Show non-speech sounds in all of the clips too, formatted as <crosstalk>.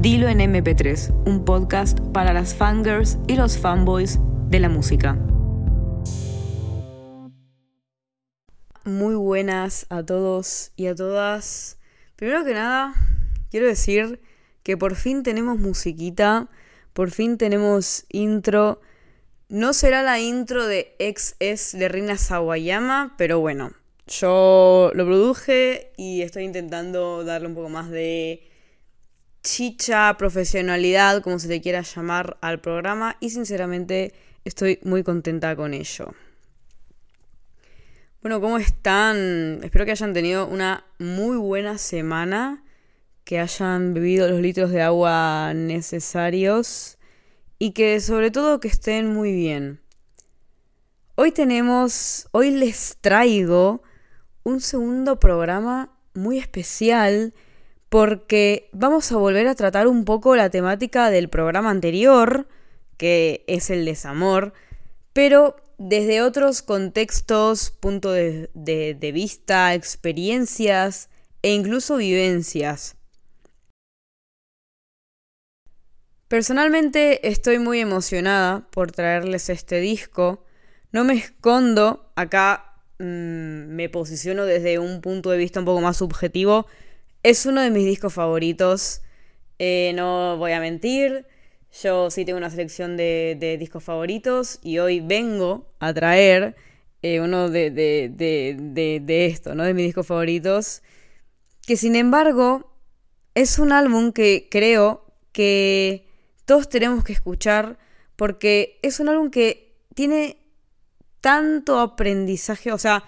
Dilo en MP3, un podcast para las fangirls y los fanboys de la música. Muy buenas a todos y a todas. Primero que nada, quiero decir que por fin tenemos musiquita, por fin tenemos intro. No será la intro de XS de Rina Sawayama, pero bueno, yo lo produje y estoy intentando darle un poco más de chicha, profesionalidad, como se le quiera llamar al programa y sinceramente estoy muy contenta con ello. Bueno, ¿cómo están? Espero que hayan tenido una muy buena semana, que hayan bebido los litros de agua necesarios y que sobre todo que estén muy bien. Hoy tenemos, hoy les traigo un segundo programa muy especial porque vamos a volver a tratar un poco la temática del programa anterior, que es el desamor, pero desde otros contextos, puntos de, vista, experiencias e incluso vivencias. Personalmente estoy muy emocionada por traerles este disco. No me escondo, acá mmm, me posiciono desde un punto de vista un poco más subjetivo es uno de mis discos favoritos. Eh, no voy a mentir. Yo sí tengo una selección de, discos favoritos y hoy vengo a traer eh, uno de, de, esto, ¿no? De mis discos favoritos. Que sin embargo es un álbum que creo que todos tenemos que escuchar porque es un álbum que tiene tanto aprendizaje, o sea,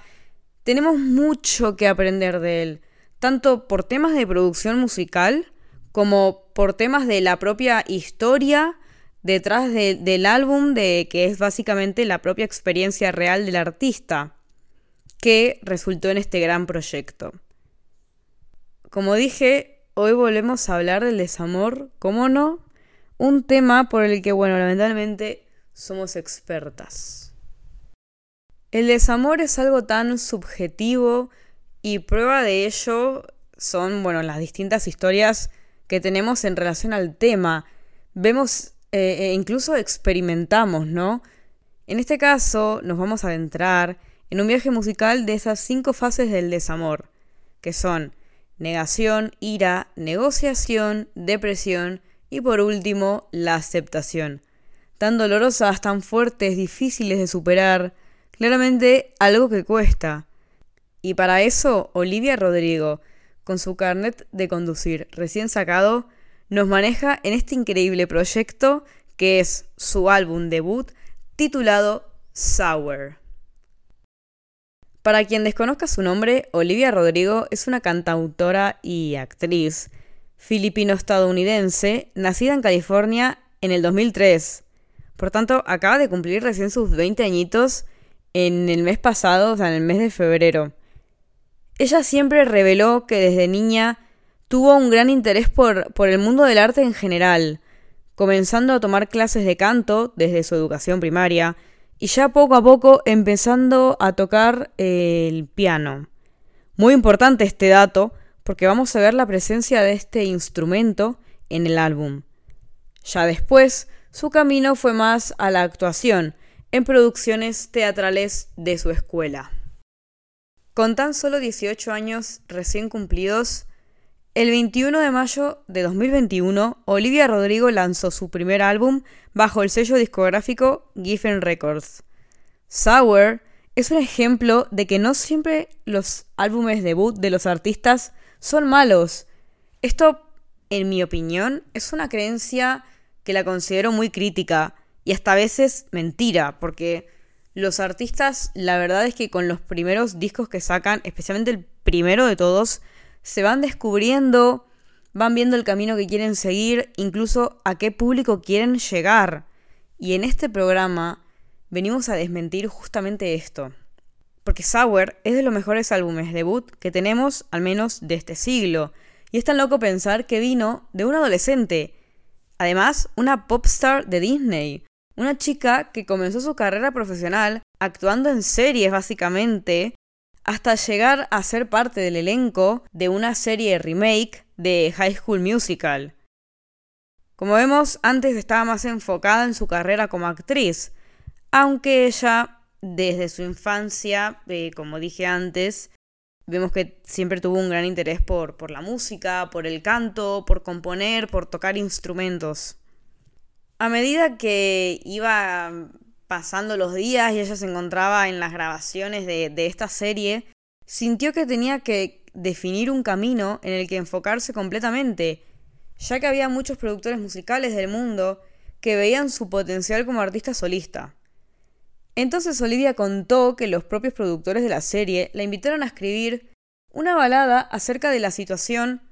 tenemos mucho que aprender de él tanto por temas de producción musical como por temas de la propia historia detrás del álbum, de que es básicamente la propia experiencia real del artista que resultó en este gran proyecto. Como dije, hoy volvemos a hablar del desamor, ¿cómo no? Un tema por el que, bueno, lamentablemente somos expertas. El desamor es algo tan subjetivo y prueba de ello son, bueno, las distintas historias que tenemos en relación al tema. Vemos e incluso experimentamos, ¿no? En este caso nos vamos a adentrar en un viaje musical de esas cinco fases del desamor, que son negación, ira, negociación, depresión y por último la aceptación. Tan dolorosas, tan fuertes, difíciles de superar, claramente algo que cuesta. Y para eso, Olivia Rodrigo, con su carnet de conducir recién sacado, nos maneja en este increíble proyecto que es su álbum debut titulado Sour. Para quien desconozca su nombre, Olivia Rodrigo es una cantautora y actriz filipino-estadounidense nacida en California en el 2003. Por tanto, acaba de cumplir recién sus 20 añitos en el mes pasado, o sea, en el mes de febrero. Ella siempre reveló que desde niña tuvo un gran interés por, el mundo del arte en general, comenzando a tomar clases de canto desde su educación primaria y ya poco a poco empezando a tocar el piano. Muy importante este dato porque vamos a ver la presencia de este instrumento en el álbum. Ya después, su camino fue más a la actuación, en producciones teatrales de su escuela. Con tan solo 18 años recién cumplidos, el 21 de mayo de 2021, Olivia Rodrigo lanzó su primer álbum bajo el sello discográfico Giffen Records. Sour es un ejemplo de que no siempre los álbumes debut de los artistas son malos. Esto, en mi opinión, es una creencia que la considero muy crítica y hasta a veces mentira, porque los artistas, la verdad es que con los primeros discos que sacan, especialmente el primero de todos, se van descubriendo, van viendo el camino que quieren seguir, incluso a qué público quieren llegar. Y en este programa venimos a desmentir justamente esto. Porque Sour es de los mejores álbumes debut que tenemos, al menos de este siglo. Y es tan loco pensar que vino de un adolescente. Además, una popstar de Disney. Una chica que comenzó su carrera profesional actuando en series básicamente, hasta llegar a ser parte del elenco de una serie remake de High School Musical. Como vemos, antes estaba más enfocada en su carrera como actriz, aunque ella, desde su infancia, eh, como dije antes, vemos que siempre tuvo un gran interés por, por la música, por el canto, por componer, por tocar instrumentos. A medida que iba pasando los días y ella se encontraba en las grabaciones de, esta serie, sintió que tenía que definir un camino en el que enfocarse completamente, ya que había muchos productores musicales del mundo que veían su potencial como artista solista. Entonces Olivia contó que los propios productores de la serie la invitaron a escribir una balada acerca de la situación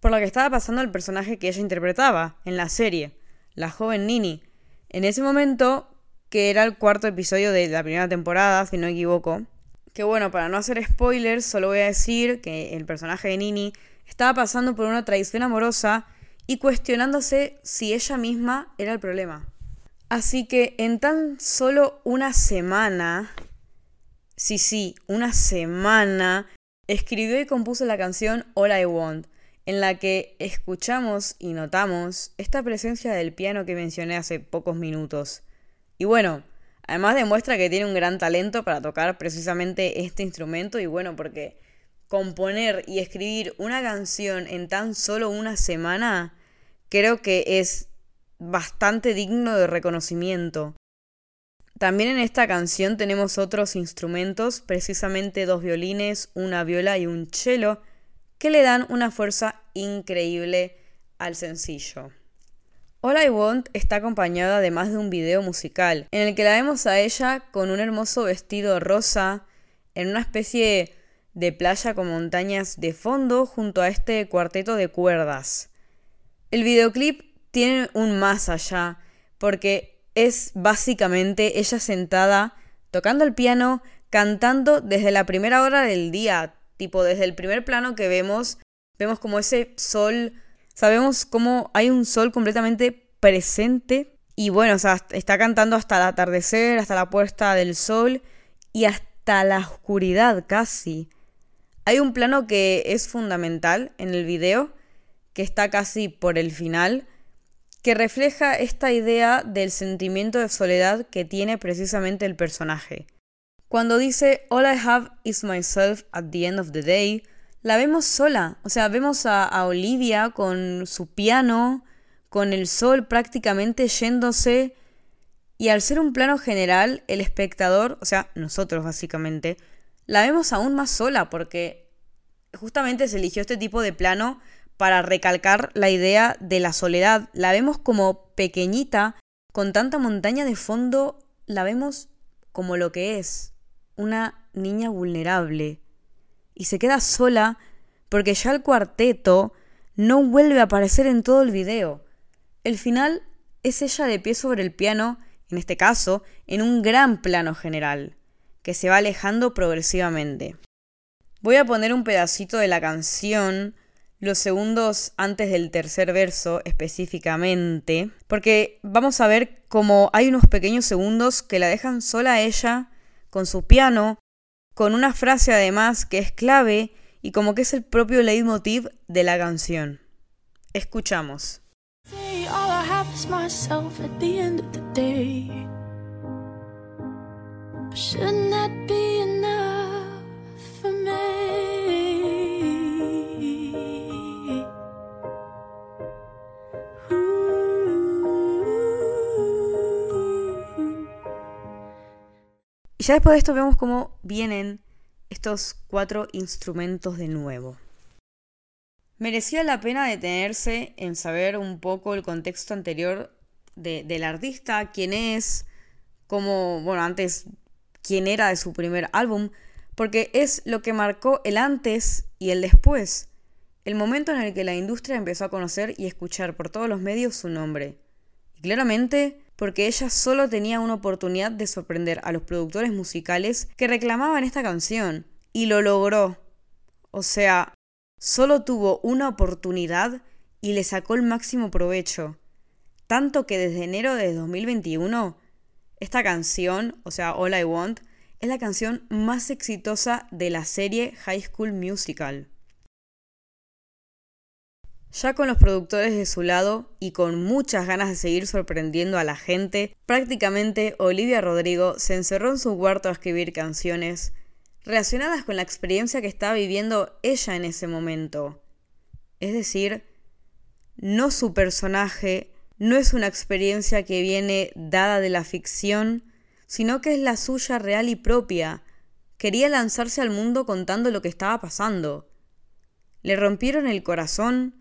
por la que estaba pasando el personaje que ella interpretaba en la serie, la joven Nini. En ese momento, que era el cuarto episodio de la primera temporada, si no me equivoco, que bueno, para no hacer spoilers, solo voy a decir que el personaje de Nini estaba pasando por una traición amorosa y cuestionándose si ella misma era el problema. Así que en tan solo una semana, sí, sí, una semana, escribió y compuso la canción All I Want, en la que escuchamos y notamos esta presencia del piano que mencioné hace pocos minutos. Y bueno, además demuestra que tiene un gran talento para tocar precisamente este instrumento y bueno, porque componer y escribir una canción en tan solo una semana creo que es bastante digno de reconocimiento. También en esta canción tenemos otros instrumentos, precisamente dos violines, una viola y un cello, que le dan una fuerza increíble al sencillo. All I Want está acompañada además de un video musical, en el que la vemos a ella con un hermoso vestido rosa, en una especie de playa con montañas de fondo junto a este cuarteto de cuerdas. El videoclip tiene un más allá, porque es básicamente ella sentada, tocando el piano, cantando desde la primera hora del día, tipo desde el primer plano que vemos, vemos como ese sol, sabemos cómo hay un sol completamente presente y bueno, o sea, está cantando hasta el atardecer, hasta la puesta del sol y hasta la oscuridad casi. Hay un plano que es fundamental en el video, que está casi por el final, que refleja esta idea del sentimiento de soledad que tiene precisamente el personaje. Cuando dice All I have is myself at the end of the day, la vemos sola, o sea, vemos a, Olivia con su piano, con el sol prácticamente yéndose, y al ser un plano general, el espectador, o sea, nosotros básicamente, la vemos aún más sola porque justamente se eligió este tipo de plano para recalcar la idea de la soledad. La vemos como pequeñita, con tanta montaña de fondo, la vemos como lo que es, una niña vulnerable. Y se queda sola porque ya el cuarteto no vuelve a aparecer en todo el video. El final es ella de pie sobre el piano, en este caso, en un gran plano general, que se va alejando progresivamente. Voy a poner un pedacito de la canción los segundos antes del tercer verso específicamente, porque vamos a ver cómo hay unos pequeños segundos que la dejan sola a ella con su piano, con una frase además que es clave y como que es el propio leitmotiv de la canción. Escuchamos. Ya después de esto vemos cómo vienen estos cuatro instrumentos de nuevo. Merecía la pena detenerse en saber un poco el contexto anterior del artista, quién es, cómo, bueno, antes, quién era de su primer álbum, porque es lo que marcó el antes y el después, el momento en el que la industria empezó a conocer y escuchar por todos los medios su nombre. Y claramente porque ella solo tenía una oportunidad de sorprender a los productores musicales que reclamaban esta canción, y lo logró. O sea, solo tuvo una oportunidad y le sacó el máximo provecho. Tanto que desde enero de 2021, esta canción, o sea, All I Want, es la canción más exitosa de la serie High School Musical. Ya con los productores de su lado y con muchas ganas de seguir sorprendiendo a la gente, prácticamente Olivia Rodrigo se encerró en su cuarto a escribir canciones relacionadas con la experiencia que estaba viviendo ella en ese momento. Es decir, no su personaje, no es una experiencia que viene dada de la ficción, sino que es la suya real y propia. Quería lanzarse al mundo contando lo que estaba pasando. Le rompieron el corazón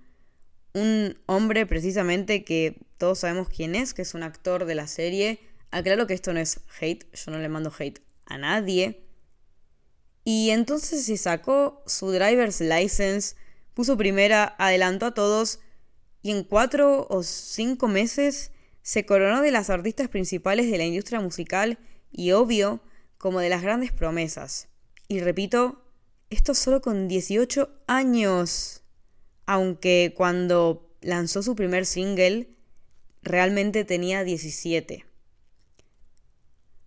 un hombre precisamente que todos sabemos quién es, que es un actor de la serie. Aclaro que esto no es hate, yo no le mando hate a nadie. Y entonces se sacó su driver's license, puso primera, adelantó a todos y en cuatro o cinco meses se coronó de las artistas principales de la industria musical y obvio como de las grandes promesas. Y repito, esto solo con 18 años. Aunque cuando lanzó su primer single, realmente tenía 17.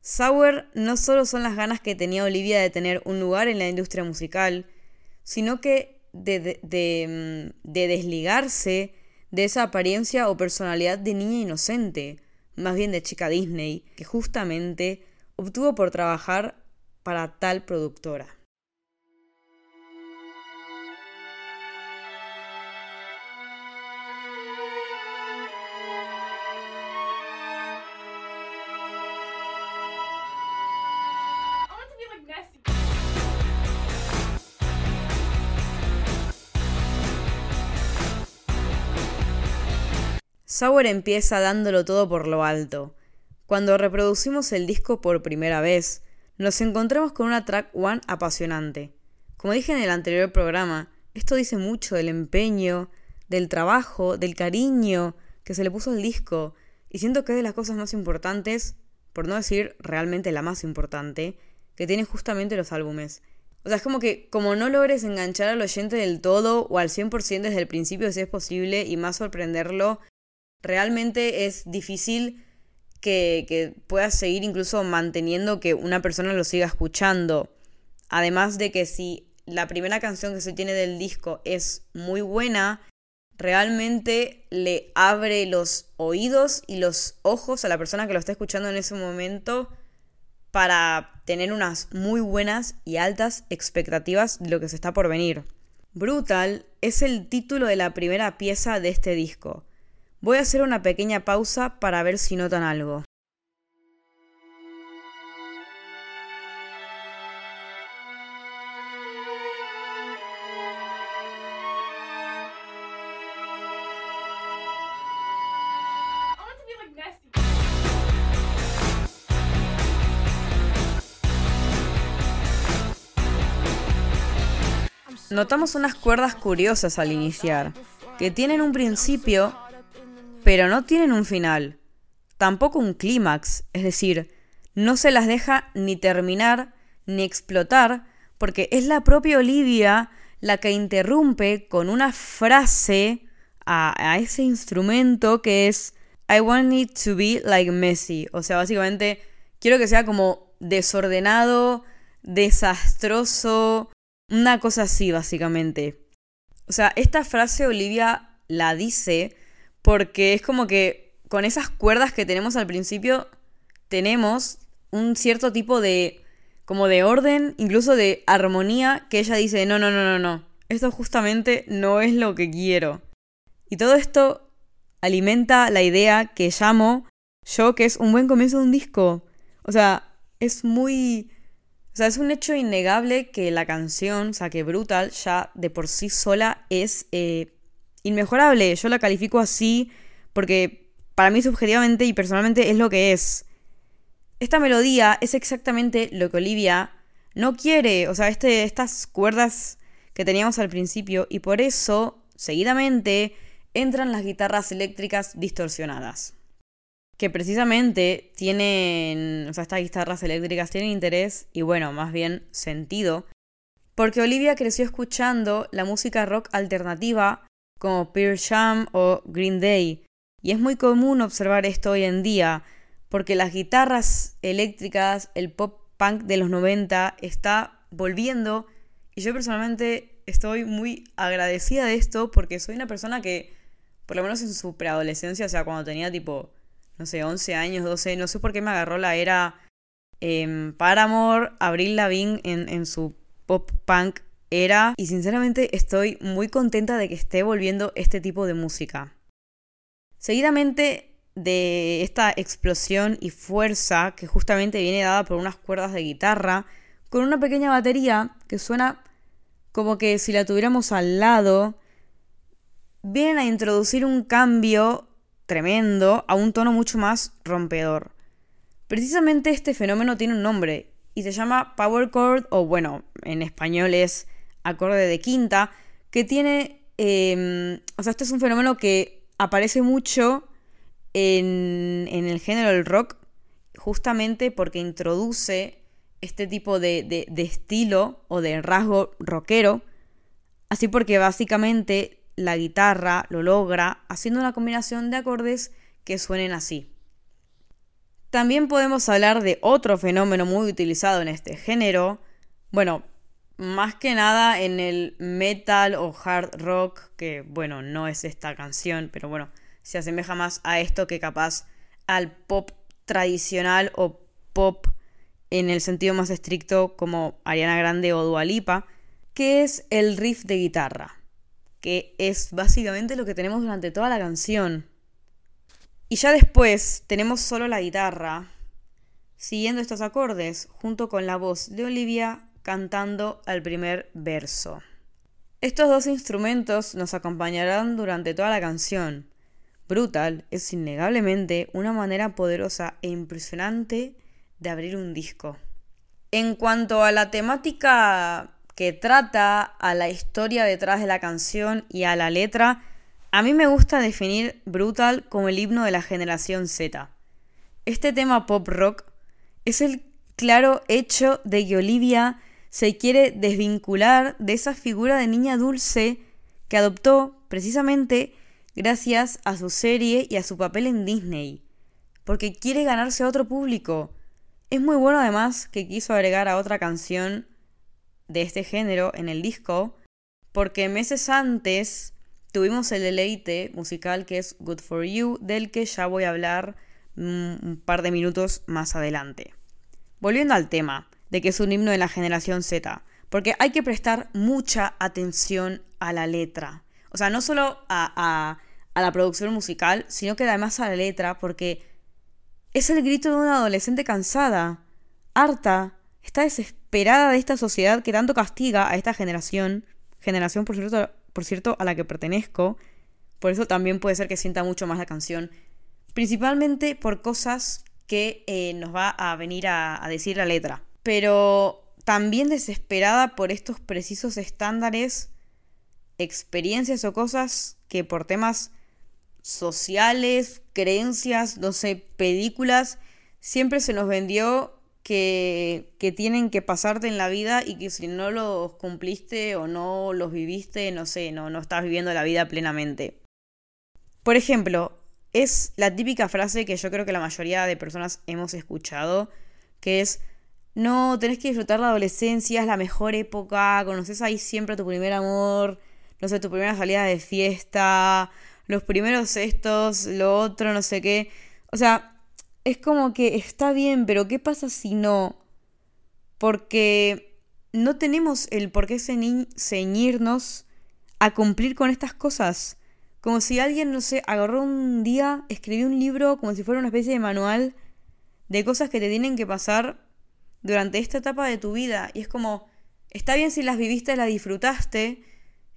Sour no solo son las ganas que tenía Olivia de tener un lugar en la industria musical, sino que mm, de desligarse de esa apariencia o personalidad de niña inocente, más bien de chica Disney, que justamente obtuvo por trabajar para tal productora. Sauer empieza dándolo todo por lo alto. Cuando reproducimos el disco por primera vez, nos encontramos con una track one apasionante. Como dije en el anterior programa, esto dice mucho del empeño, del trabajo, del cariño que se le puso al disco, y siento que es de las cosas más importantes, por no decir realmente la más importante, que tienen justamente los álbumes. O sea, es como que como no logres enganchar al oyente del todo o al 100% desde el principio si es posible y más sorprenderlo realmente es difícil que, que puedas seguir incluso manteniendo que una persona lo siga escuchando. Además de que si la primera canción que se tiene del disco es muy buena, realmente le abre los oídos y los ojos a la persona que lo está escuchando en ese momento para tener unas muy buenas y altas expectativas de lo que se está por venir. Brutal es el título de la primera pieza de este disco. Voy a hacer una pequeña pausa para ver si notan algo. Notamos unas cuerdas curiosas al iniciar, que tienen un principio pero no tienen un final, tampoco un clímax, es decir, no se las deja ni terminar ni explotar, porque es la propia Olivia la que interrumpe con una frase a, ese instrumento que es I want it to be like Messi. O sea, básicamente quiero que sea como desordenado, desastroso, una cosa así, básicamente. O sea, esta frase Olivia la dice porque es como que con esas cuerdas que tenemos al principio, tenemos un cierto tipo de, como de orden, incluso de armonía, que ella dice, no, no, no, no, no, esto justamente no es lo que quiero. Y todo esto alimenta la idea que llamo yo que es un buen comienzo de un disco. O sea, es muy... O sea, es un hecho innegable que la canción, o sea, que Brutal ya de por sí sola es eh, inmejorable. Yo la califico así porque para mí subjetivamente y personalmente es lo que es. Esta melodía es exactamente lo que Olivia no quiere, o sea, este, estas cuerdas que teníamos al principio y por eso, seguidamente, entran las guitarras eléctricas distorsionadas. Que precisamente tienen, o sea, estas guitarras eléctricas tienen interés y bueno, más bien sentido, porque Olivia creció escuchando la música rock alternativa como Pearl Jam o Green Day. Y es muy común observar esto hoy en día, porque las guitarras eléctricas, el pop punk de los 90 está volviendo y yo personalmente estoy muy agradecida de esto porque soy una persona que, por lo menos en su preadolescencia, o sea, cuando tenía tipo, no sé, 11 años, 12, no sé por qué me agarró la era eh, Paramore, Abril Lavigne en, en su pop punk era. Y sinceramente estoy muy contenta de que esté volviendo este tipo de música. Seguidamente de esta explosión y fuerza que justamente viene dada por unas cuerdas de guitarra, con una pequeña batería que suena como que si la tuviéramos al lado, vienen a introducir un cambio tremendo a un tono mucho más rompedor. Precisamente este fenómeno tiene un nombre y se llama power chord o bueno, en español es acorde de quinta, que tiene, em, o sea, este es un fenómeno que aparece mucho en, en el género del rock, justamente porque introduce este tipo de, de, estilo o de rasgo rockero, así porque básicamente la guitarra lo logra haciendo una combinación de acordes que suenen así. También podemos hablar de otro fenómeno muy utilizado en este género, bueno, más que nada en el metal o hard rock, que bueno, no es esta canción, pero bueno, se asemeja más a esto que capaz al pop tradicional o pop en el sentido más estricto como Ariana Grande o Dualipa, que es el riff de guitarra, que es básicamente lo que tenemos durante toda la canción. Y ya después tenemos solo la guitarra, siguiendo estos acordes, junto con la voz de Olivia cantando al primer verso. Estos dos instrumentos nos acompañarán durante toda la canción. Brutal es innegablemente una manera poderosa e impresionante de abrir un disco. En cuanto a la temática que trata, a la historia detrás de la canción y a la letra, a mí me gusta definir Brutal como el himno de la generación Z. Este tema pop rock es el claro hecho de que Olivia se quiere desvincular de esa figura de niña dulce que adoptó precisamente gracias a su serie y a su papel en Disney, porque quiere ganarse a otro público, es muy bueno además que quiso agregar a otra canción de este género en el disco, porque meses antes tuvimos el deleite musical que es Good for You, del que ya voy a hablar un par de minutos más adelante. Volviendo al tema, de que es un himno de la generación Z, porque hay que prestar mucha atención a la letra. O sea, no solo a, la producción musical, sino que además a la letra, porque es el grito de una adolescente cansada, harta, está desesperada de esta sociedad que tanto castiga a esta generación, generación por cierto, por cierto a la que pertenezco, por eso también puede ser que sienta mucho más la canción, principalmente por cosas que eh, nos va a venir a decir la letra, pero también desesperada por estos precisos estándares, experiencias o cosas que por temas sociales, creencias, no sé, películas, siempre se nos vendió que, que, tienen que pasarte en la vida y que si no los cumpliste o no los viviste, no sé, no, no estás viviendo la vida plenamente. Por ejemplo, es la típica frase que yo creo que la mayoría de personas hemos escuchado, que es, no, tenés que disfrutar la adolescencia, es la mejor época, conoces ahí siempre tu primer amor, no sé, tu primera salida de fiesta, los primeros estos, lo otro, no sé qué. O sea, es como que está bien, pero ¿qué pasa si no? Porque no tenemos el por qué ceñirnos a cumplir con estas cosas. Como si alguien, no sé, agarró un día, escribió un libro como si fuera una especie de manual de cosas que te tienen que pasar durante esta etapa de tu vida. Y es como, está bien si las viviste, las disfrutaste.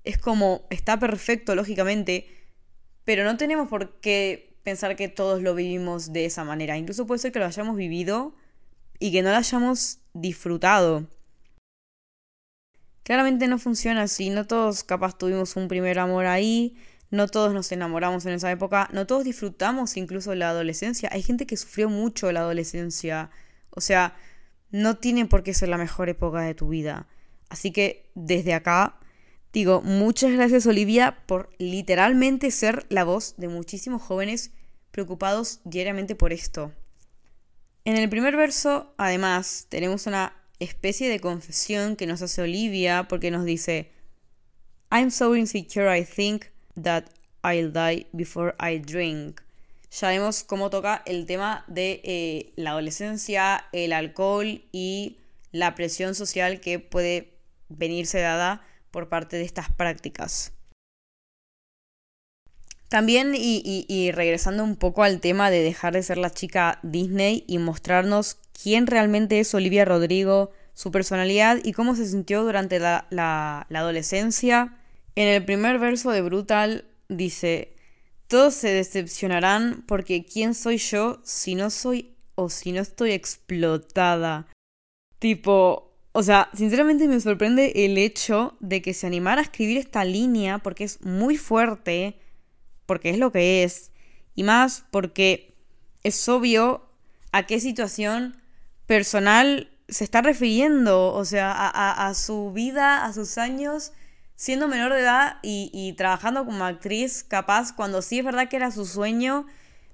Es como, está perfecto, lógicamente pero no tenemos por qué pensar que todos lo vivimos de esa manera. Incluso puede ser que lo hayamos vivido y que no lo hayamos disfrutado. Claramente no funciona así, no todos capaz tuvimos un primer amor ahí, no todos nos enamoramos en esa época, no todos disfrutamos incluso la adolescencia. Hay gente que sufrió mucho la adolescencia, o sea, no tiene por qué ser la mejor época de tu vida. Así que desde acá Digo, muchas gracias Olivia por literalmente ser la voz de muchísimos jóvenes preocupados diariamente por esto. En el primer verso, además, tenemos una especie de confesión que nos hace Olivia porque nos dice, I'm so insecure I think that I'll die before I drink. Ya vemos cómo toca el tema de eh, la adolescencia, el alcohol y la presión social que puede venirse dada por parte de estas prácticas. También, y, regresando un poco al tema de dejar de ser la chica Disney y mostrarnos quién realmente es Olivia Rodrigo, su personalidad y cómo se sintió durante la, la adolescencia. En el primer verso de Brutal dice, todos se decepcionarán porque ¿quién soy yo si no soy o si no estoy explotada? Tipo, o sea, sinceramente me sorprende el hecho de que se animara a escribir esta línea porque es muy fuerte porque es lo que es, y más porque es obvio a qué situación personal se está refiriendo, o sea, a, su vida, a sus años, siendo menor de edad y, trabajando como actriz, capaz, cuando sí es verdad que era su sueño,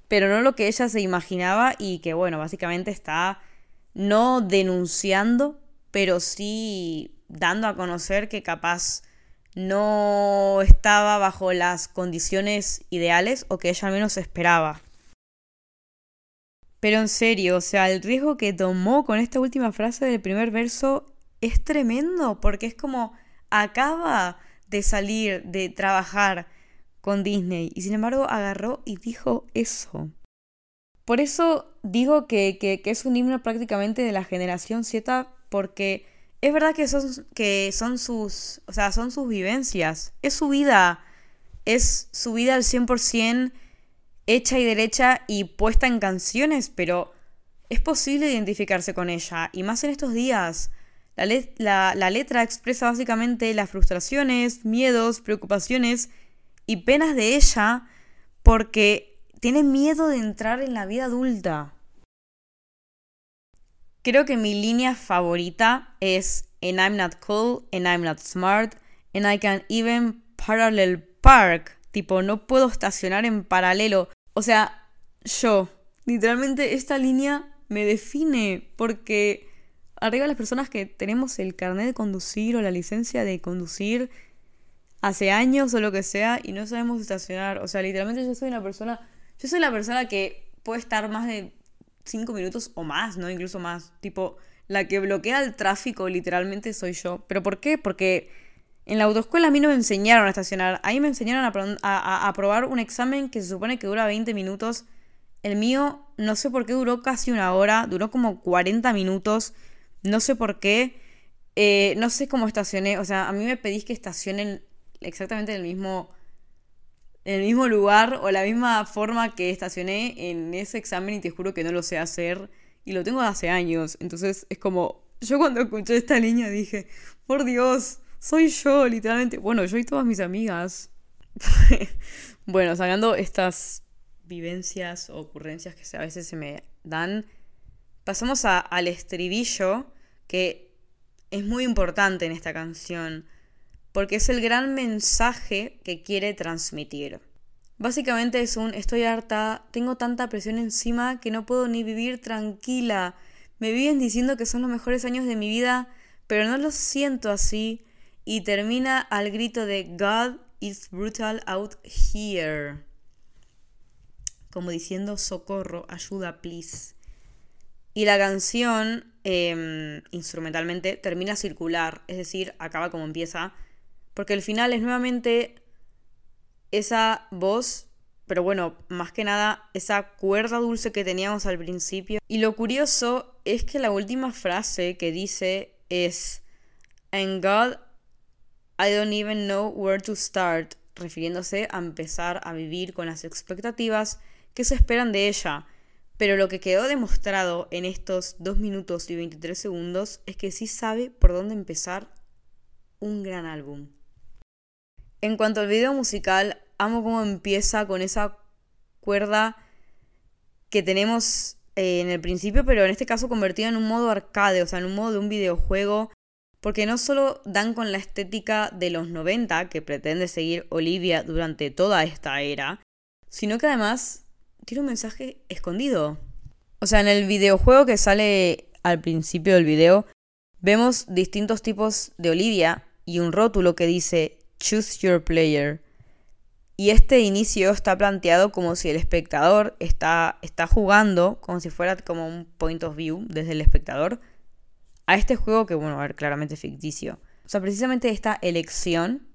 pero no lo que ella se imaginaba y que, bueno, básicamente está no denunciando, pero sí dando a conocer que capaz no estaba bajo las condiciones ideales o que ella al menos esperaba. Pero en serio, o sea, el riesgo que tomó con esta última frase del primer verso es tremendo, porque es como acaba de salir de trabajar con Disney y sin embargo agarró y dijo eso. Por eso digo que, que, es un himno prácticamente de la generación Z, porque es verdad que son, que son sus, o sea, son sus vivencias, es su vida, es su vida al 100% hecha y derecha y puesta en canciones, pero es posible identificarse con ella, y más en estos días. La, letra expresa básicamente las frustraciones, miedos, preocupaciones y penas de ella porque tiene miedo de entrar en la vida adulta. Creo que mi línea favorita es And I'm not cool, and I'm not smart, and I can even parallel park. Tipo, no puedo estacionar en paralelo. O sea, yo, literalmente esta línea me define porque arriba las personas que tenemos el carnet de conducir o la licencia de conducir hace años o lo que sea y no sabemos estacionar. O sea, literalmente yo soy una persona, yo soy la persona que puede estar más de cinco minutos o más, ¿no? Incluso más. Tipo, la que bloquea el tráfico literalmente soy yo. ¿Pero por qué? Porque en la autoescuela a mí no me enseñaron a estacionar. Ahí me enseñaron a, a, probar un examen que se supone que dura 20 minutos. El mío, no sé por qué duró casi una hora, duró como 40 minutos. No sé por qué. Eh, no sé cómo estacioné. O sea, a mí me pedís que estacionen exactamente en el mismo el mismo lugar o la misma forma que estacioné en ese examen y te juro que no lo sé hacer y lo tengo hace años. Entonces es como, yo cuando escuché esta línea dije, por Dios, soy yo, literalmente. Bueno, yo y todas mis amigas. <laughs> bueno, sacando estas vivencias o ocurrencias que a veces se me dan, pasamos al estribillo que es muy importante en esta canción porque es el gran mensaje que quiere transmitir. Básicamente es un estoy harta, tengo tanta presión encima que no puedo ni vivir tranquila. Me viven diciendo que son los mejores años de mi vida, pero no los siento así. Y termina al grito de God is brutal out here. Como diciendo socorro, ayuda, please. Y la canción, em, instrumentalmente, termina circular, es decir, acaba como empieza porque el final es nuevamente esa voz, pero bueno, más que nada esa cuerda dulce que teníamos al principio. Y lo curioso es que la última frase que dice es, And God, I don't even know where to start, refiriéndose a empezar a vivir con las expectativas que se esperan de ella. Pero lo que quedó demostrado en estos 2 minutos y 23 segundos es que sí sabe por dónde empezar un gran álbum. En cuanto al video musical, amo cómo empieza con esa cuerda que tenemos eh, en el principio, pero en este caso convertida en un modo arcade, o sea, en un modo de un videojuego, porque no solo dan con la estética de los 90 que pretende seguir Olivia durante toda esta era, sino que además tiene un mensaje escondido. O sea, en el videojuego que sale al principio del video, vemos distintos tipos de Olivia y un rótulo que dice Choose Your Player. Y este inicio está planteado como si el espectador está, está jugando, como si fuera como un point of view desde el espectador, a este juego que, bueno, a ver, claramente ficticio. O sea, precisamente esta elección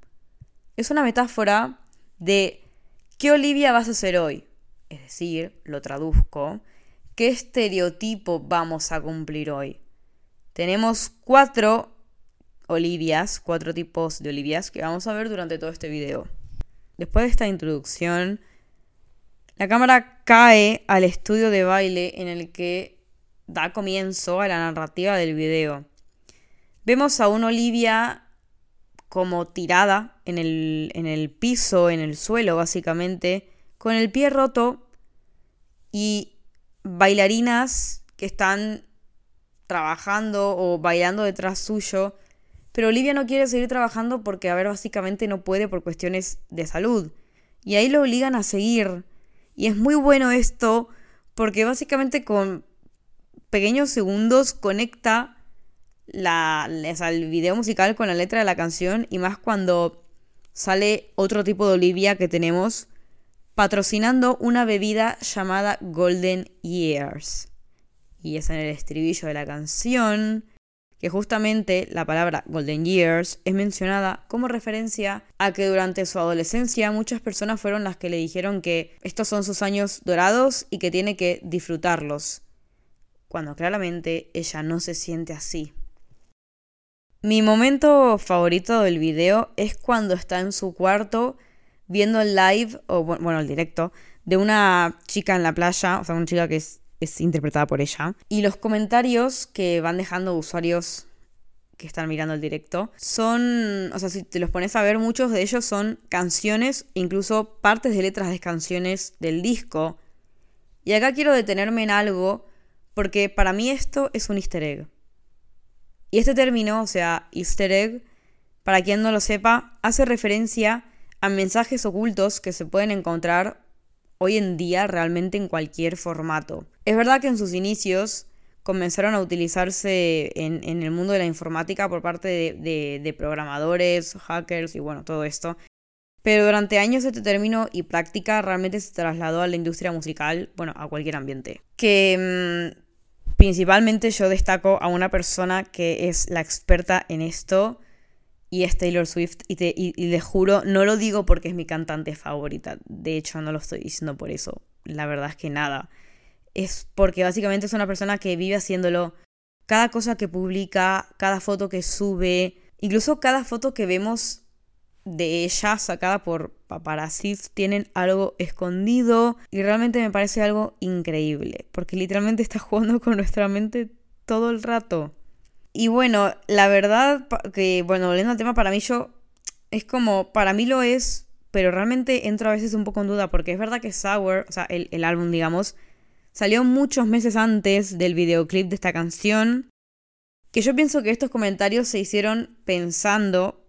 es una metáfora de qué Olivia vas a hacer hoy. Es decir, lo traduzco, qué estereotipo vamos a cumplir hoy. Tenemos cuatro Olivias, cuatro tipos de Olivias que vamos a ver durante todo este video. Después de esta introducción, la cámara cae al estudio de baile en el que da comienzo a la narrativa del video. Vemos a una Olivia como tirada en el, en el piso, en el suelo básicamente, con el pie roto y bailarinas que están trabajando o bailando detrás suyo. Pero Olivia no quiere seguir trabajando porque, a ver, básicamente no puede por cuestiones de salud. Y ahí lo obligan a seguir. Y es muy bueno esto porque básicamente con pequeños segundos conecta la, el video musical con la letra de la canción y más cuando sale otro tipo de Olivia que tenemos patrocinando una bebida llamada Golden Years. Y es en el estribillo de la canción que justamente la palabra Golden Years es mencionada como referencia a que durante su adolescencia muchas personas fueron las que le dijeron que estos son sus años dorados y que tiene que disfrutarlos cuando claramente ella no se siente así. Mi momento favorito del video es cuando está en su cuarto viendo el live, o bueno, el directo, de una chica en la playa, o sea, una chica que es, interpretada por ella, y los comentarios que van dejando usuarios que están mirando el directo son, o sea, si te los pones a ver, muchos de ellos son canciones, incluso partes de letras de canciones del disco. Y acá quiero detenerme en algo porque para mí esto es un easter egg. Y este término, o sea, easter egg, para quien no lo sepa, hace referencia a mensajes ocultos que se pueden encontrar hoy en día realmente en cualquier formato. Es verdad que en sus inicios comenzaron a utilizarse en, el mundo de la informática por parte de, programadores, hackers y bueno, todo esto. Pero durante años este término y práctica realmente se trasladó a la industria musical, bueno, a cualquier ambiente. Que mm, Principalmente yo destaco a una persona que es la experta en esto y es Taylor Swift y, te, le juro, no lo digo porque es mi cantante favorita, de hecho no lo estoy diciendo por eso, la verdad es que nada, es porque básicamente es una persona que vive haciéndolo, cada cosa que publica, cada foto que sube, incluso cada foto que vemos de ella sacada por paparazzi tienen algo escondido y realmente me parece algo increíble porque literalmente está jugando con nuestra mente todo el rato. Y bueno, la verdad que, bueno, volviendo al tema, para mí yo es como, para mí lo es, pero realmente entro a veces un poco en duda porque es verdad que Sour, o sea, el, el álbum, digamos, salió muchos meses antes del videoclip de esta canción. Que yo pienso que estos comentarios se hicieron pensando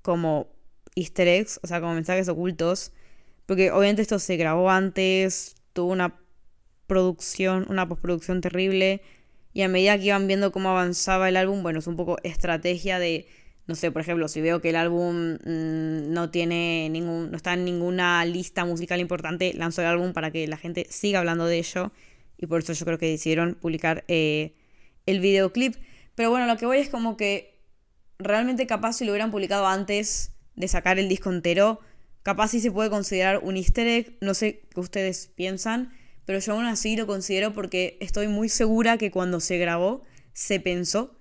como easter eggs, o sea, como mensajes ocultos, porque obviamente esto se grabó antes, tuvo una producción, una postproducción terrible, y a medida que iban viendo cómo avanzaba el álbum, bueno, es un poco estrategia de, no sé, por ejemplo, si veo que el álbum mm, no tiene ningún, no está en ninguna lista musical importante, lanzo el álbum para que la gente siga hablando de ello, y por eso yo creo que decidieron publicar eh, el videoclip. Pero bueno, lo que voy es como que realmente capaz si lo hubieran publicado antes de sacar el disco entero, capaz sí se puede considerar un easter egg, no sé qué ustedes piensan, pero yo aún así lo considero porque estoy muy segura que cuando se grabó se pensó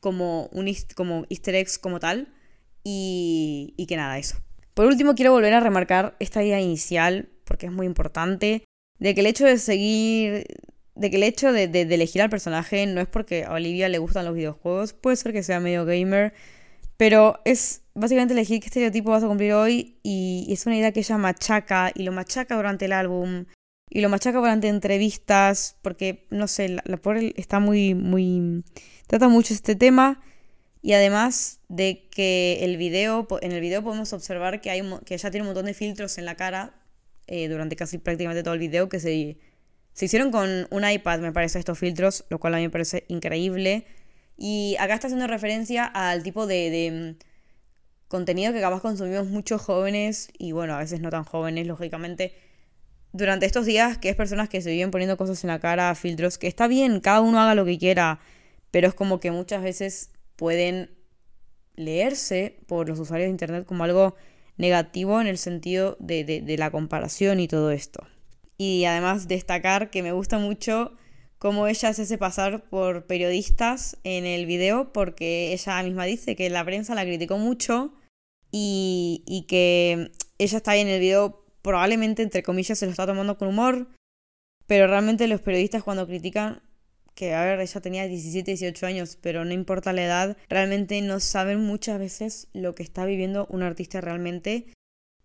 como, un, como easter eggs como tal y, y que nada, eso. Por último, quiero volver a remarcar esta idea inicial, porque es muy importante, de que el hecho de seguir de que el hecho de, elegir al personaje no es porque a Olivia le gustan los videojuegos, puede ser que sea medio gamer, pero es básicamente elegir qué estereotipo vas a cumplir hoy y, es una idea que ella machaca y lo machaca durante el álbum y lo machaca durante entrevistas porque, no sé, la, la pobre está muy, muy... trata mucho este tema y además de que el video, en el video podemos observar que, hay, que tiene un montón de filtros en la cara eh, durante casi prácticamente todo el video que se se hicieron con un iPad, me parece, estos filtros, lo cual a mí me parece increíble. Y acá está haciendo referencia al tipo de, contenido que capaz consumimos muchos jóvenes y bueno, a veces no tan jóvenes, lógicamente, durante estos días, que es personas que se viven poniendo cosas en la cara, filtros, que está bien, cada uno haga lo que quiera, pero es como que muchas veces pueden leerse por los usuarios de Internet como algo negativo en el sentido de, de, la comparación y todo esto. Y además destacar que me gusta mucho cómo ella se hace pasar por periodistas en el video, porque ella misma dice que la prensa la criticó mucho y, y que ella está ahí en el video, probablemente entre comillas se lo está tomando con humor, pero realmente los periodistas cuando critican que a ver, ella tenía 17, 18 años, pero no importa la edad, realmente no saben muchas veces lo que está viviendo un artista realmente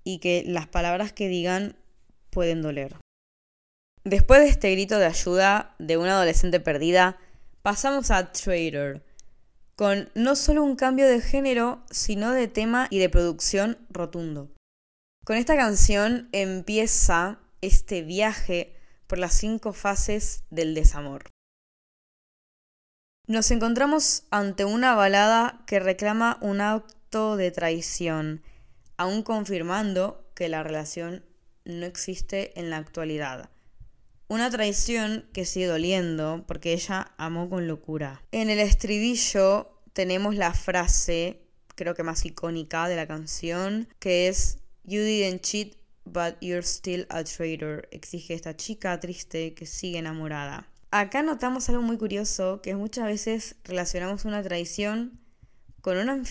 y que las palabras que digan pueden doler. Después de este grito de ayuda de una adolescente perdida, pasamos a Trader, con no solo un cambio de género, sino de tema y de producción rotundo. Con esta canción empieza este viaje por las cinco fases del desamor. Nos encontramos ante una balada que reclama un acto de traición, aún confirmando que la relación no existe en la actualidad. Una traición que sigue doliendo porque ella amó con locura. En el estribillo tenemos la frase, creo que más icónica de la canción, que es You didn't cheat, but you're still a traitor. Exige esta chica triste que sigue enamorada. Acá notamos algo muy curioso, que muchas veces relacionamos una traición con una,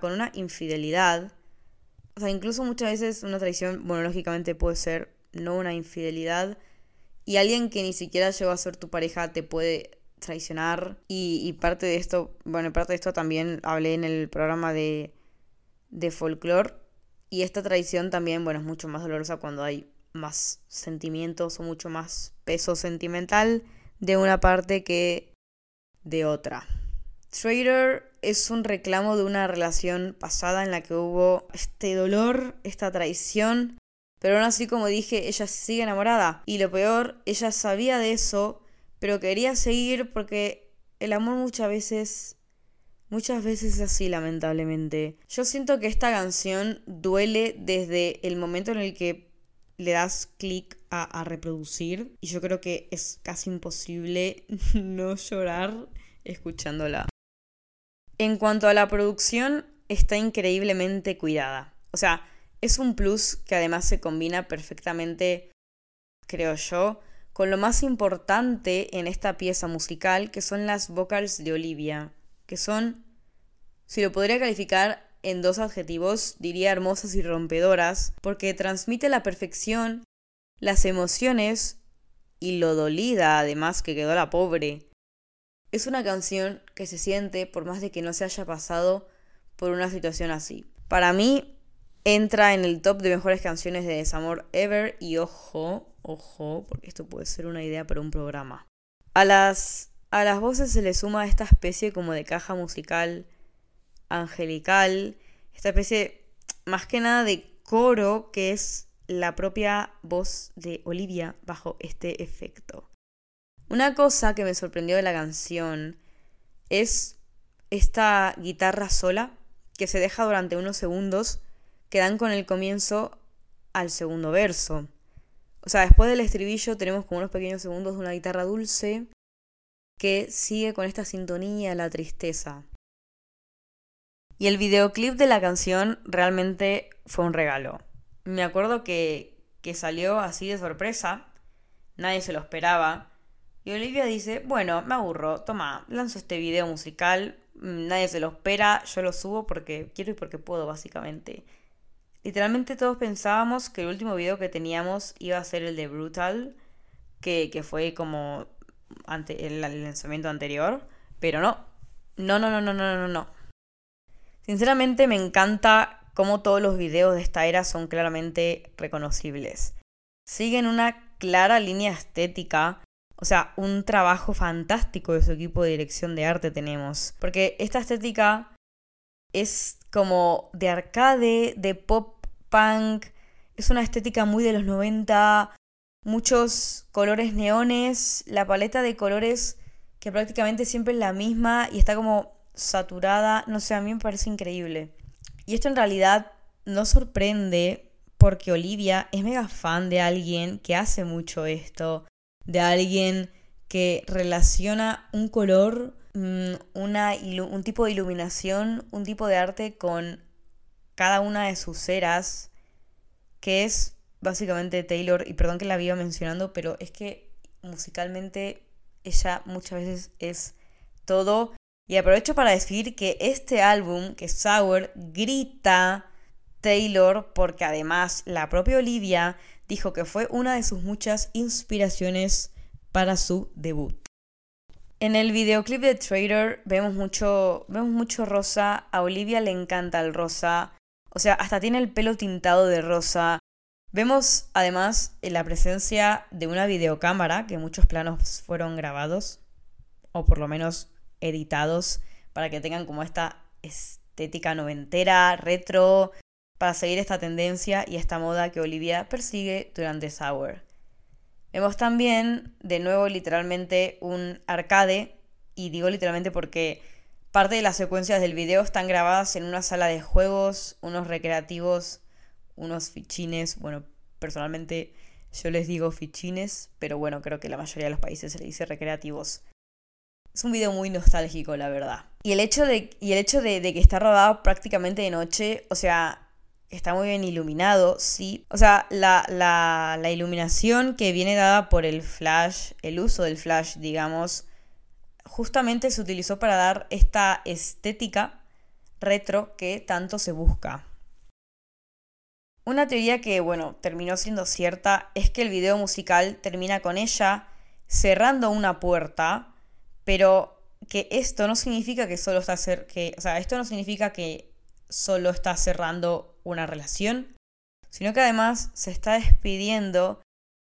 con una infidelidad. O sea, incluso muchas veces una traición, bueno, lógicamente puede ser no una infidelidad. Y alguien que ni siquiera llegó a ser tu pareja te puede traicionar. Y, parte de esto, bueno, parte de esto también hablé en el programa de, de folclore. Y esta traición también, bueno, es mucho más dolorosa cuando hay más sentimientos o mucho más peso sentimental de una parte que de otra. Trader es un reclamo de una relación pasada en la que hubo este dolor, esta traición, pero aún así como dije, ella sigue enamorada. Y lo peor, ella sabía de eso, pero quería seguir porque el amor muchas veces, muchas veces es así lamentablemente. Yo siento que esta canción duele desde el momento en el que le das clic a, reproducir y yo creo que es casi imposible <laughs> no llorar escuchándola. En cuanto a la producción, está increíblemente cuidada. O sea, es un plus que además se combina perfectamente, creo yo, con lo más importante en esta pieza musical, que son las vocals de Olivia, que son, si lo podría calificar en dos adjetivos, diría hermosas y rompedoras, porque transmite la perfección, las emociones y lo dolida además que quedó la pobre. Es una canción que se siente por más de que no se haya pasado por una situación así. Para mí entra en el top de mejores canciones de desamor ever y ojo, ojo, porque esto puede ser una idea para un programa. A las, a las voces se le suma esta especie como de caja musical angelical, esta especie más que nada de coro que es la propia voz de Olivia bajo este efecto. Una cosa que me sorprendió de la canción es esta guitarra sola que se deja durante unos segundos que dan con el comienzo al segundo verso. O sea, después del estribillo tenemos como unos pequeños segundos de una guitarra dulce que sigue con esta sintonía, la tristeza. Y el videoclip de la canción realmente fue un regalo. Me acuerdo que, que salió así de sorpresa, nadie se lo esperaba. Y Olivia dice, bueno, me aburro, toma, lanzo este video musical, mm, nadie se lo espera, yo lo subo porque quiero y porque puedo, básicamente. Literalmente todos pensábamos que el último video que teníamos iba a ser el de Brutal, que, que fue como ante el lanzamiento anterior, pero no. No, no, no, no, no, no, no. Sinceramente me encanta cómo todos los videos de esta era son claramente reconocibles. Siguen una clara línea estética, o sea, un trabajo fantástico de su equipo de dirección de arte tenemos. Porque esta estética es como de arcade, de pop punk, es una estética muy de los 90, muchos colores neones, la paleta de colores que prácticamente siempre es la misma y está como saturada, no sé, a mí me parece increíble. Y esto en realidad no sorprende porque Olivia es mega fan de alguien que hace mucho esto, de alguien que relaciona un color, mm, una, un tipo de iluminación, un tipo de arte con cada una de sus eras, que es básicamente Taylor, y perdón que la viva mencionando, pero es que musicalmente ella muchas veces es todo. Y aprovecho para decir que este álbum, que es Sour, grita Taylor porque además la propia Olivia dijo que fue una de sus muchas inspiraciones para su debut. En el videoclip de Trader vemos mucho, vemos mucho rosa, a Olivia le encanta el rosa, o sea, hasta tiene el pelo tintado de rosa. Vemos además la presencia de una videocámara, que muchos planos fueron grabados, o por lo menos editados, para que tengan como esta estética noventera, retro, para seguir esta tendencia y esta moda que Olivia persigue durante Sour. Vemos también, de nuevo, literalmente un arcade, y digo literalmente porque parte de las secuencias del video están grabadas en una sala de juegos, unos recreativos, unos fichines, bueno, personalmente yo les digo fichines, pero bueno, creo que la mayoría de los países se le dice recreativos. Es un video muy nostálgico, la verdad. Y el hecho de, y el hecho de, que está rodado prácticamente de noche, o sea, está muy bien iluminado, sí. O sea, la, la, iluminación que viene dada por el flash, el uso del flash, digamos, justamente se utilizó para dar esta estética retro que tanto se busca. Una teoría que, bueno, terminó siendo cierta es que el video musical termina con ella cerrando una puerta, pero que esto no significa que solo está que, o sea, esto no significa que solo está cerrando una relación, sino que además se está despidiendo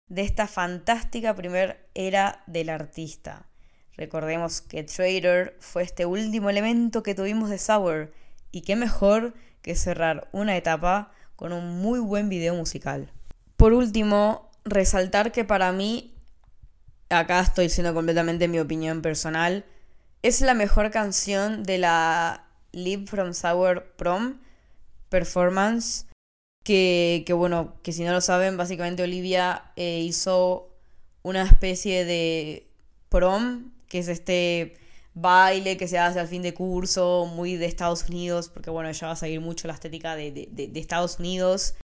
de esta fantástica primer era del artista. Recordemos que Trader fue este último elemento que tuvimos de Sour, y qué mejor que cerrar una etapa con un muy buen video musical. Por último, resaltar que para mí, acá estoy siendo completamente mi opinión personal, es la mejor canción de la Live from Sour Prom performance. Que, bueno, que si no lo saben, básicamente Olivia eh, hizo una especie de prom, que es este baile que se hace al fin de curso, muy de Estados Unidos, porque bueno, ella va a seguir mucho la estética de, de, Estados Unidos.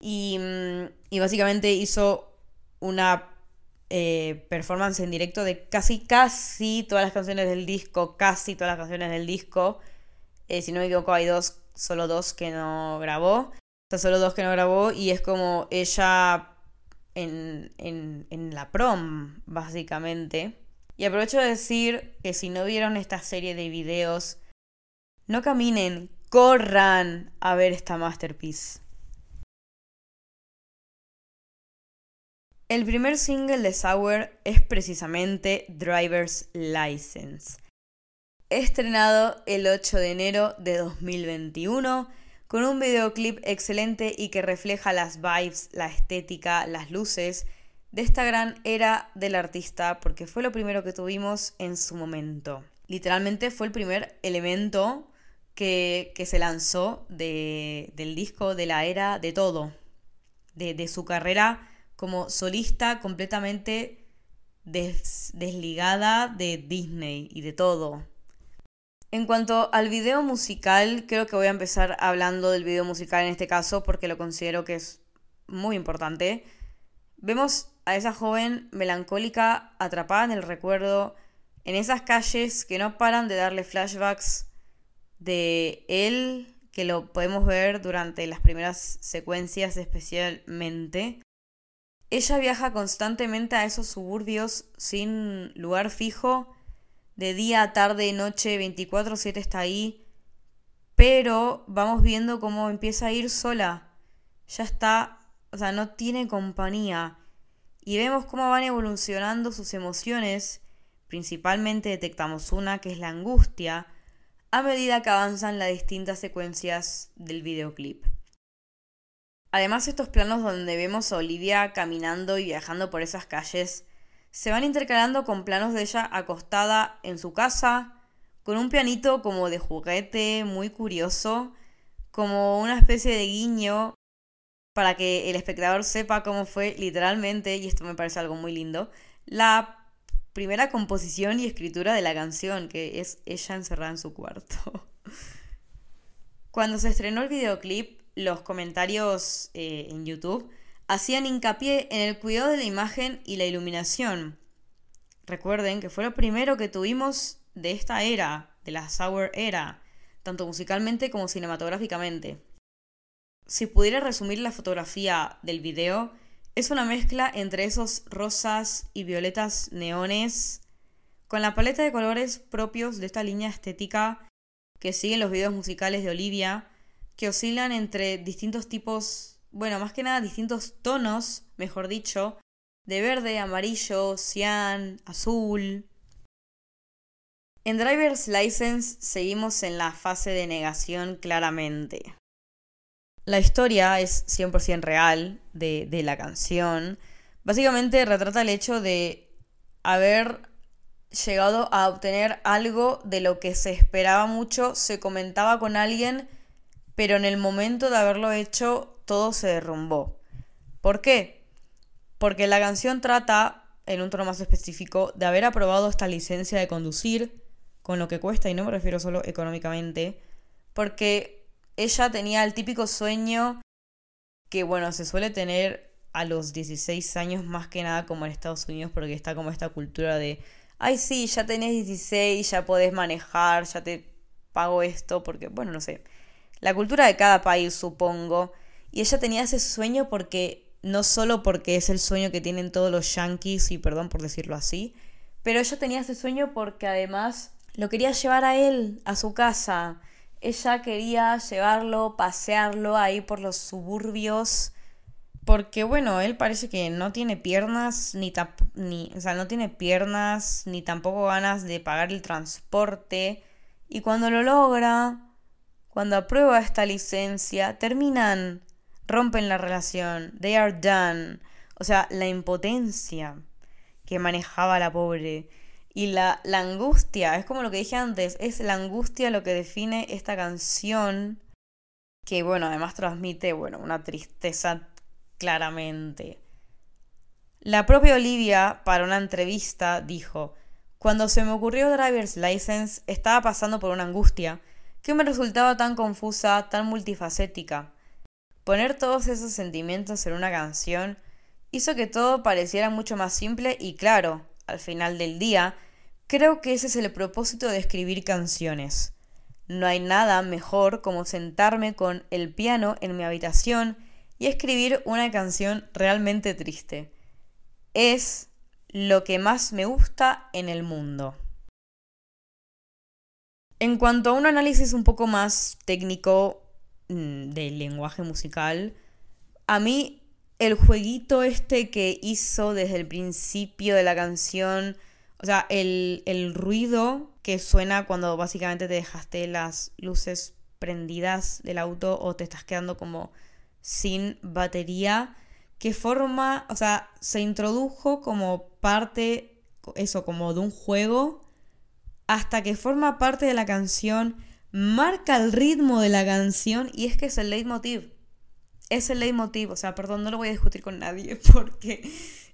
Y, mm, y, básicamente hizo una eh, performance en directo de casi, casi todas las canciones del disco, casi todas las canciones del disco. Eh, si no me equivoco, hay dos solo dos que no grabó. O sea, solo dos que no grabó y es como ella en, en, en la prom, básicamente. Y aprovecho de decir que si no vieron esta serie de videos, no caminen, corran a ver esta masterpiece. El primer single de Sour es precisamente Driver's License estrenado el 8 de enero de 2021, con un videoclip excelente y que refleja las vibes, la estética, las luces de esta gran era del artista, porque fue lo primero que tuvimos en su momento. Literalmente fue el primer elemento que, se lanzó de, del disco, de la era, de todo, de, de su carrera como solista completamente desligada de Disney y de todo. En cuanto al video musical, creo que voy a empezar hablando del video musical en este caso porque lo considero que es muy importante. Vemos a esa joven melancólica atrapada en el recuerdo, en esas calles que no paran de darle flashbacks de él, que lo podemos ver durante las primeras secuencias especialmente. Ella viaja constantemente a esos suburbios sin lugar fijo de día, tarde, noche, 24/7 está ahí, pero vamos viendo cómo empieza a ir sola. Ya está, o sea, no tiene compañía. Y vemos cómo van evolucionando sus emociones, principalmente detectamos una que es la angustia, a medida que avanzan las distintas secuencias del videoclip. Además, estos planos donde vemos a Olivia caminando y viajando por esas calles se van intercalando con planos de ella acostada en su casa, con un pianito como de juguete, muy curioso, como una especie de guiño para que el espectador sepa cómo fue literalmente, y esto me parece algo muy lindo, la primera composición y escritura de la canción, que es ella encerrada en su cuarto. Cuando se estrenó el videoclip, los comentarios eh, en YouTube hacían hincapié en el cuidado de la imagen y la iluminación. Recuerden que fue lo primero que tuvimos de esta era, de la Sour Era, tanto musicalmente como cinematográficamente. Si pudiera resumir la fotografía del video, es una mezcla entre esos rosas y violetas neones, con la paleta de colores propios de esta línea estética que siguen los videos musicales de Olivia, que oscilan entre distintos tipos, bueno, más que nada distintos tonos, mejor dicho, de verde, amarillo, cian, azul. En Driver's License seguimos en la fase de negación claramente. La historia es 100% real de, de la canción. Básicamente retrata el hecho de haber llegado a obtener algo de lo que se esperaba mucho, se comentaba con alguien, pero en el momento de haberlo hecho todo se derrumbó. ¿Por qué? Porque la canción trata, en un tono más específico, de haber aprobado esta licencia de conducir, con lo que cuesta, y no me refiero solo económicamente, porque ella tenía el típico sueño que, bueno, se suele tener a los 16 años más que nada como en Estados Unidos, porque está como esta cultura de ay sí, ya tenés 16, ya podés manejar, ya te pago esto, porque, bueno, no sé, la cultura de cada país, supongo. Y ella tenía ese sueño porque, no solo porque es el sueño que tienen todos los yankees, y perdón por decirlo así, pero ella tenía ese sueño porque además lo quería llevar a él, a su casa. Ella quería llevarlo, pasearlo ahí por los suburbios porque bueno, él parece que no tiene piernas ni, ni o sea, no tiene piernas ni tampoco ganas de pagar el transporte y cuando lo logra, cuando aprueba esta licencia, terminan, rompen la relación, they are done. O sea, la impotencia que manejaba la pobre y la, la angustia, es como lo que dije antes, es la angustia lo que define esta canción que bueno, además transmite, bueno, una tristeza claramente. La propia Olivia, para una entrevista, dijo, Cuando se me ocurrió Driver's License, estaba pasando por una angustia que me resultaba tan confusa, tan multifacética. Poner todos esos sentimientos en una canción hizo que todo pareciera mucho más simple y claro, al final del día, creo que ese es el propósito de escribir canciones. No hay nada mejor como sentarme con el piano en mi habitación y escribir una canción realmente triste. Es lo que más me gusta en el mundo. En cuanto a un análisis un poco más técnico mm, del lenguaje musical, a mí el jueguito este que hizo desde el principio de la canción, o sea, el, el ruido que suena cuando básicamente te dejaste las luces prendidas del auto o te estás quedando como sin batería que forma, o sea, se introdujo como parte, eso, como de un juego, hasta que forma parte de la canción, marca el ritmo de la canción y es que es el leitmotiv. Es el leitmotiv, o sea, perdón, no lo voy a discutir con nadie <laughs> porque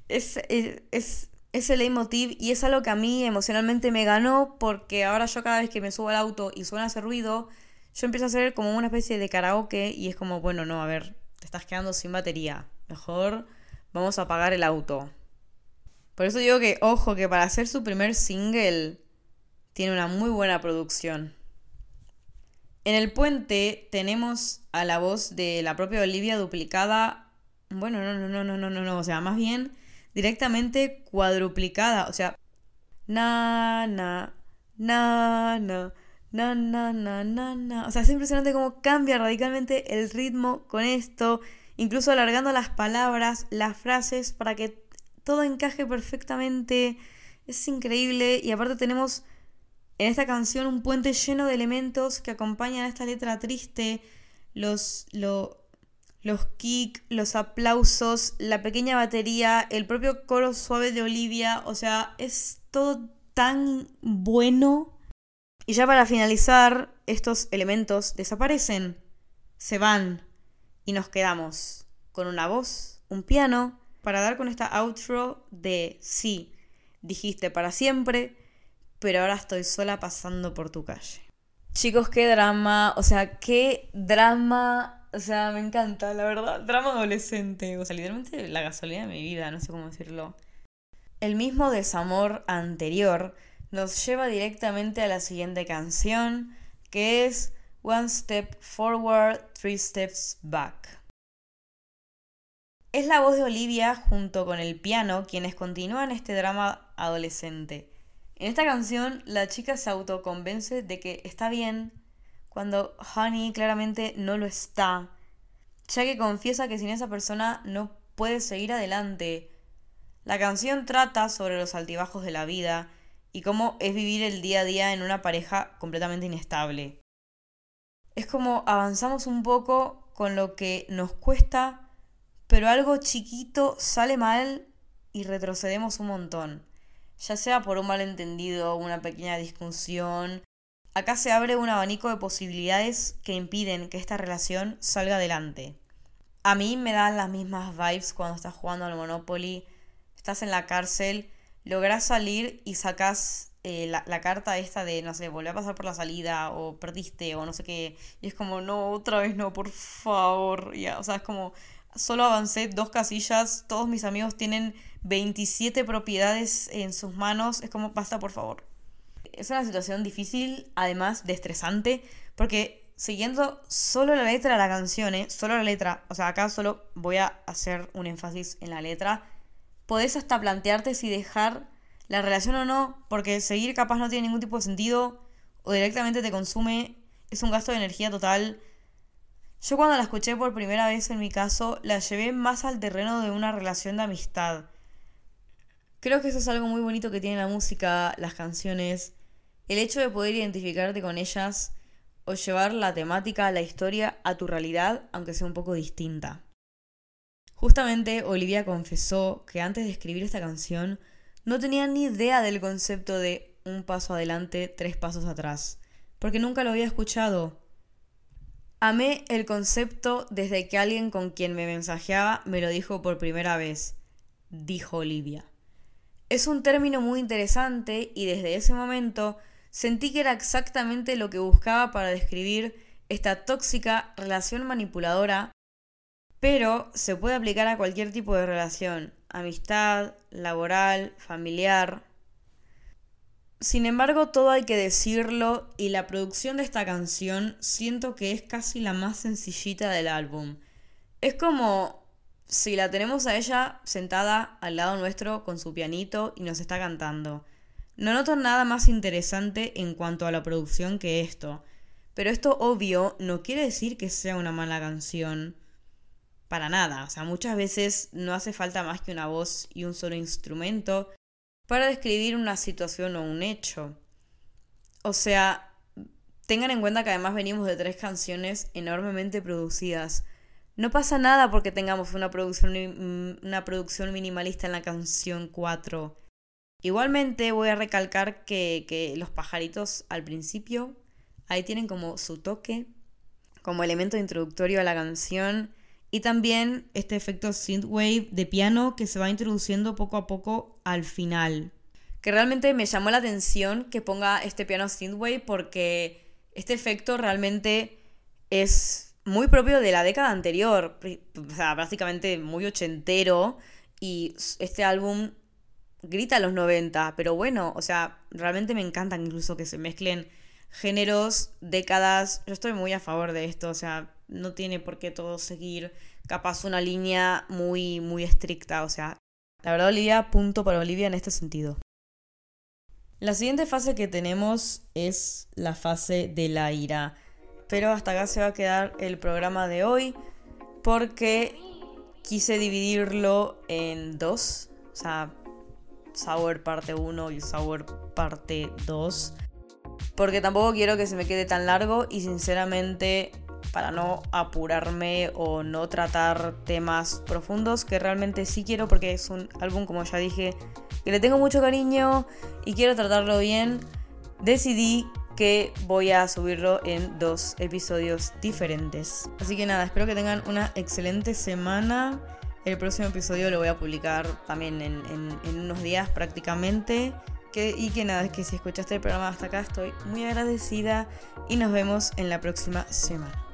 es, es, es, el leitmotiv y es algo que a mí emocionalmente me ganó porque ahora yo cada vez que me subo al auto y suena ese ruido, yo empiezo a hacer como una especie de karaoke y es como, bueno, no, a ver, te estás quedando sin batería. Mejor vamos a apagar el auto. Por eso digo que, ojo, que para hacer su primer single tiene una muy buena producción. En el puente tenemos a la voz de la propia Olivia duplicada. Bueno, no, no, no, no, no, no, no. O sea, más bien directamente cuadruplicada. O sea, na, na, na, na. Na, na, na, na, na. O sea, es impresionante cómo cambia radicalmente el ritmo con esto, incluso alargando las palabras, las frases, para que todo encaje perfectamente. Es increíble. Y aparte tenemos en esta canción un puente lleno de elementos que acompañan a esta letra triste. Los, los kicks, los aplausos, la pequeña batería, el propio coro suave de Olivia. O sea, es todo tan bueno y ya para finalizar, estos elementos desaparecen. se van y nos quedamos con una voz, un piano, para dar con esta outro de sí, dijiste para siempre, pero ahora estoy sola pasando por tu calle. Chicos, qué drama, o sea, qué drama, o sea, me encanta, la verdad, drama adolescente, o sea, literalmente la gasolina de mi vida, no sé cómo decirlo. El mismo desamor anterior nos lleva directamente a la siguiente canción, que es One Step Forward, Three Steps Back. Es la voz de Olivia junto con el piano quienes continúan este drama adolescente. En esta canción la chica se autoconvence de que está bien cuando Honey claramente no lo está, ya que confiesa que sin esa persona no puede seguir adelante. La canción trata sobre los altibajos de la vida y cómo es vivir el día a día en una pareja completamente inestable. Es como avanzamos un poco con lo que nos cuesta pero algo chiquito sale mal y retrocedemos un montón. Ya sea por un malentendido, una pequeña discusión. Acá se abre un abanico de posibilidades que impiden que esta relación salga adelante. A mí me dan las mismas vibes cuando estás jugando al Monopoly, estás en la cárcel, lográs salir y sacás eh, la, la, carta esta de, no sé, volver a pasar por la salida o perdiste o no sé qué. Y es como, no, otra vez no, por favor. Ya, o sea, es como, solo avancé dos casillas, todos mis amigos tienen 27 propiedades en sus manos, es como, basta por favor. Es una situación difícil, además de estresante, porque siguiendo solo la letra de la canción, ¿eh? solo la letra, o sea, acá solo voy a hacer un énfasis en la letra, podés hasta plantearte si dejar la relación o no, porque seguir capaz no tiene ningún tipo de sentido, o directamente te consume, es un gasto de energía total, yo cuando la escuché por primera vez en mi caso, la llevé más al terreno de una relación de amistad. Creo que eso es algo muy bonito que tiene la música, las canciones, el hecho de poder identificarte con ellas o llevar la temática, la historia a tu realidad, aunque sea un poco distinta. Justamente Olivia confesó que antes de escribir esta canción no tenía ni idea del concepto de un paso adelante, tres pasos atrás, porque nunca lo había escuchado. Amé el concepto desde que alguien con quien me mensajeaba me lo dijo por primera vez, dijo Olivia. Es un término muy interesante y desde ese momento sentí que era exactamente lo que buscaba para describir esta tóxica relación manipuladora, pero se puede aplicar a cualquier tipo de relación, amistad, laboral, familiar, sin embargo, todo hay que decirlo y la producción de esta canción siento que es casi la más sencillita del álbum. Es como si la tenemos a ella sentada al lado nuestro con su pianito y nos está cantando. No noto nada más interesante en cuanto a la producción que esto. Pero esto obvio no quiere decir que sea una mala canción. Para nada. O sea, muchas veces no hace falta más que una voz y un solo instrumento para describir una situación o un hecho. O sea, tengan en cuenta que además venimos de tres canciones enormemente producidas. No pasa nada porque tengamos una producción, una producción minimalista en la canción 4. Igualmente voy a recalcar que, que los pajaritos al principio ahí tienen como su toque, como elemento introductorio a la canción y también este efecto synthwave de piano que se va introduciendo poco a poco al final. Que realmente me llamó la atención que ponga este piano synthwave porque este efecto realmente es muy propio de la década anterior, o sea, básicamente muy ochentero y este álbum grita a los 90, pero bueno, o sea, realmente me encantan incluso que se mezclen géneros, décadas, yo estoy muy a favor de esto, o sea, no tiene por qué todo seguir capaz una línea muy, muy estricta. O sea, la verdad, Olivia, punto para Olivia en este sentido. La siguiente fase que tenemos es la fase de la ira. Pero hasta acá se va a quedar el programa de hoy porque quise dividirlo en dos. O sea, Sour parte 1 y Sour parte 2. Porque tampoco quiero que se me quede tan largo y sinceramente para no apurarme o no tratar temas profundos que realmente sí quiero porque es un álbum, como ya dije, que le tengo mucho cariño y quiero tratarlo bien. Decidí que voy a subirlo en dos episodios diferentes. Así que nada, espero que tengan una excelente semana. El próximo episodio lo voy a publicar también en, unos días prácticamente. Y que nada, es que si escuchaste el programa hasta acá estoy muy agradecida y nos vemos en la próxima semana.